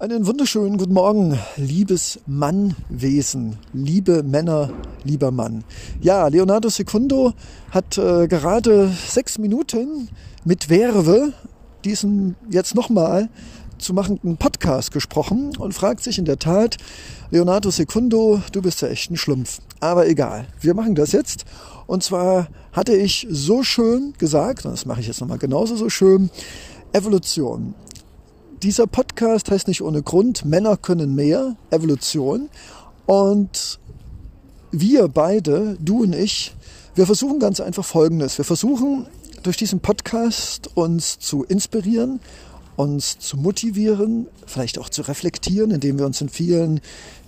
Einen wunderschönen guten Morgen, liebes Mannwesen, liebe Männer, lieber Mann. Ja, Leonardo Secundo hat äh, gerade sechs Minuten mit Werbe diesen jetzt nochmal zu machenden Podcast gesprochen und fragt sich in der Tat, Leonardo Secundo, du bist ja echt ein Schlumpf. Aber egal, wir machen das jetzt. Und zwar hatte ich so schön gesagt, und das mache ich jetzt nochmal genauso so schön, Evolution. Dieser Podcast heißt nicht ohne Grund Männer können mehr, Evolution. Und wir beide, du und ich, wir versuchen ganz einfach Folgendes. Wir versuchen durch diesen Podcast uns zu inspirieren, uns zu motivieren, vielleicht auch zu reflektieren, indem wir uns in vielen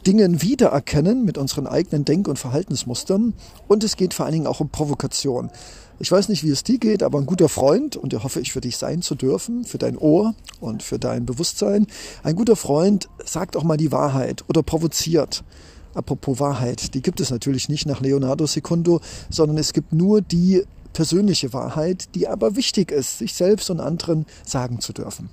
Dingen wiedererkennen mit unseren eigenen Denk- und Verhaltensmustern. Und es geht vor allen Dingen auch um Provokation. Ich weiß nicht, wie es dir geht, aber ein guter Freund, und der hoffe ich für dich sein zu dürfen, für dein Ohr und für dein Bewusstsein, ein guter Freund sagt auch mal die Wahrheit oder provoziert. Apropos Wahrheit, die gibt es natürlich nicht nach Leonardo Secundo, sondern es gibt nur die persönliche Wahrheit, die aber wichtig ist, sich selbst und anderen sagen zu dürfen.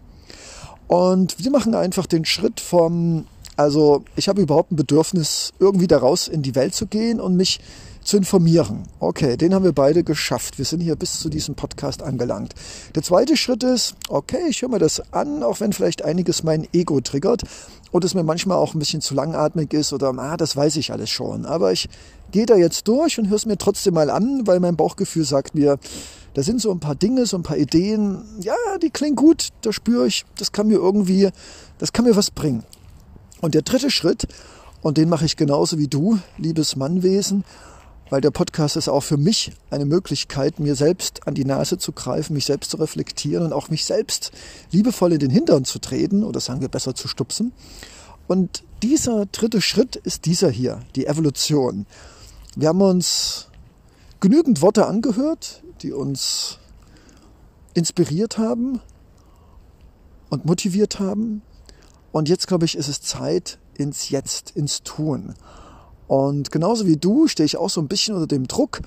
Und wir machen einfach den Schritt vom, also ich habe überhaupt ein Bedürfnis, irgendwie daraus in die Welt zu gehen und mich zu informieren. Okay, den haben wir beide geschafft. Wir sind hier bis zu diesem Podcast angelangt. Der zweite Schritt ist, okay, ich höre mir das an, auch wenn vielleicht einiges mein Ego triggert und es mir manchmal auch ein bisschen zu langatmig ist oder, ah, das weiß ich alles schon. Aber ich gehe da jetzt durch und höre es mir trotzdem mal an, weil mein Bauchgefühl sagt mir, da sind so ein paar Dinge, so ein paar Ideen, ja, die klingen gut, da spüre ich, das kann mir irgendwie, das kann mir was bringen. Und der dritte Schritt, und den mache ich genauso wie du, liebes Mannwesen, weil der Podcast ist auch für mich eine Möglichkeit, mir selbst an die Nase zu greifen, mich selbst zu reflektieren und auch mich selbst liebevoll in den Hintern zu treten oder sagen wir besser zu stupsen. Und dieser dritte Schritt ist dieser hier, die Evolution. Wir haben uns genügend Worte angehört, die uns inspiriert haben und motiviert haben. Und jetzt, glaube ich, ist es Zeit ins Jetzt, ins Tun. Und genauso wie du stehe ich auch so ein bisschen unter dem Druck,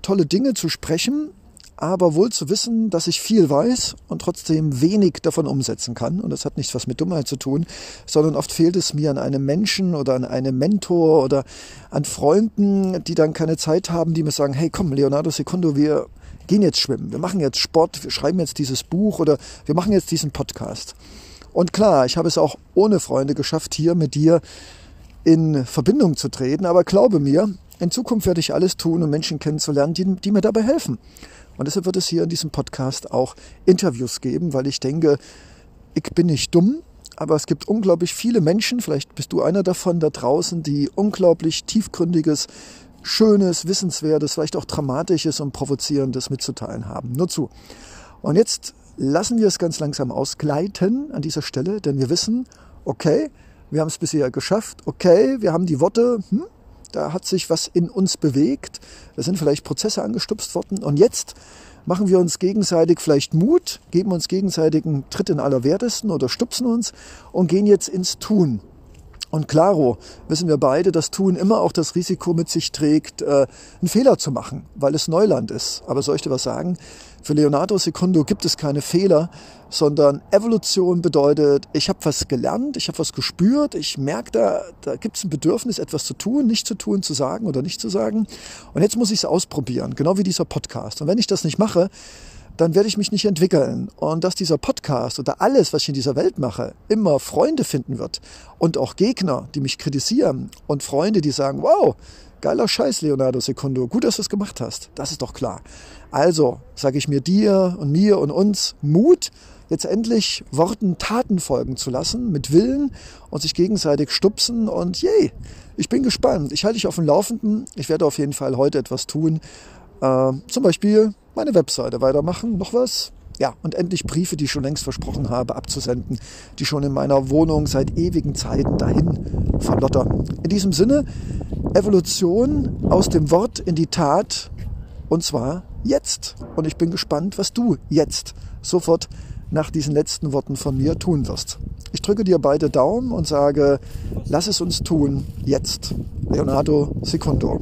tolle Dinge zu sprechen, aber wohl zu wissen, dass ich viel weiß und trotzdem wenig davon umsetzen kann. Und das hat nichts was mit Dummheit zu tun, sondern oft fehlt es mir an einem Menschen oder an einem Mentor oder an Freunden, die dann keine Zeit haben, die mir sagen, hey komm, Leonardo Secundo, wir gehen jetzt schwimmen, wir machen jetzt Sport, wir schreiben jetzt dieses Buch oder wir machen jetzt diesen Podcast. Und klar, ich habe es auch ohne Freunde geschafft, hier mit dir in Verbindung zu treten. Aber glaube mir, in Zukunft werde ich alles tun, um Menschen kennenzulernen, die, die mir dabei helfen. Und deshalb wird es hier in diesem Podcast auch Interviews geben, weil ich denke, ich bin nicht dumm, aber es gibt unglaublich viele Menschen, vielleicht bist du einer davon da draußen, die unglaublich tiefgründiges, schönes, wissenswertes, vielleicht auch dramatisches und provozierendes mitzuteilen haben. Nur zu. Und jetzt lassen wir es ganz langsam ausgleiten an dieser Stelle, denn wir wissen, okay, wir haben es bisher geschafft, okay, wir haben die Worte, hm, da hat sich was in uns bewegt, da sind vielleicht Prozesse angestupst worden und jetzt machen wir uns gegenseitig vielleicht Mut, geben uns gegenseitig einen Tritt in allerwertesten oder stupsen uns und gehen jetzt ins Tun. Und klaro wissen wir beide, dass Tun immer auch das Risiko mit sich trägt, äh, einen Fehler zu machen, weil es Neuland ist. Aber soll ich dir was sagen? Für Leonardo Secundo gibt es keine Fehler, sondern Evolution bedeutet, ich habe was gelernt, ich habe was gespürt, ich merke, da, da gibt es ein Bedürfnis, etwas zu tun, nicht zu tun, zu sagen oder nicht zu sagen. Und jetzt muss ich es ausprobieren, genau wie dieser Podcast. Und wenn ich das nicht mache, dann werde ich mich nicht entwickeln. Und dass dieser Podcast oder alles, was ich in dieser Welt mache, immer Freunde finden wird und auch Gegner, die mich kritisieren und Freunde, die sagen, wow, geiler Scheiß, Leonardo Secundo, gut, dass du es gemacht hast. Das ist doch klar. Also sage ich mir dir und mir und uns Mut, jetzt endlich Worten Taten folgen zu lassen, mit Willen und sich gegenseitig stupsen und yay, ich bin gespannt. Ich halte dich auf dem Laufenden. Ich werde auf jeden Fall heute etwas tun. Äh, zum Beispiel meine Webseite weitermachen. Noch was? Ja, und endlich Briefe, die ich schon längst versprochen habe, abzusenden, die schon in meiner Wohnung seit ewigen Zeiten dahin verlottern. In diesem Sinne, Evolution aus dem Wort in die Tat und zwar jetzt. Und ich bin gespannt, was du jetzt sofort nach diesen letzten Worten von mir tun wirst. Ich drücke dir beide Daumen und sage, lass es uns tun jetzt. Leonardo Secundo.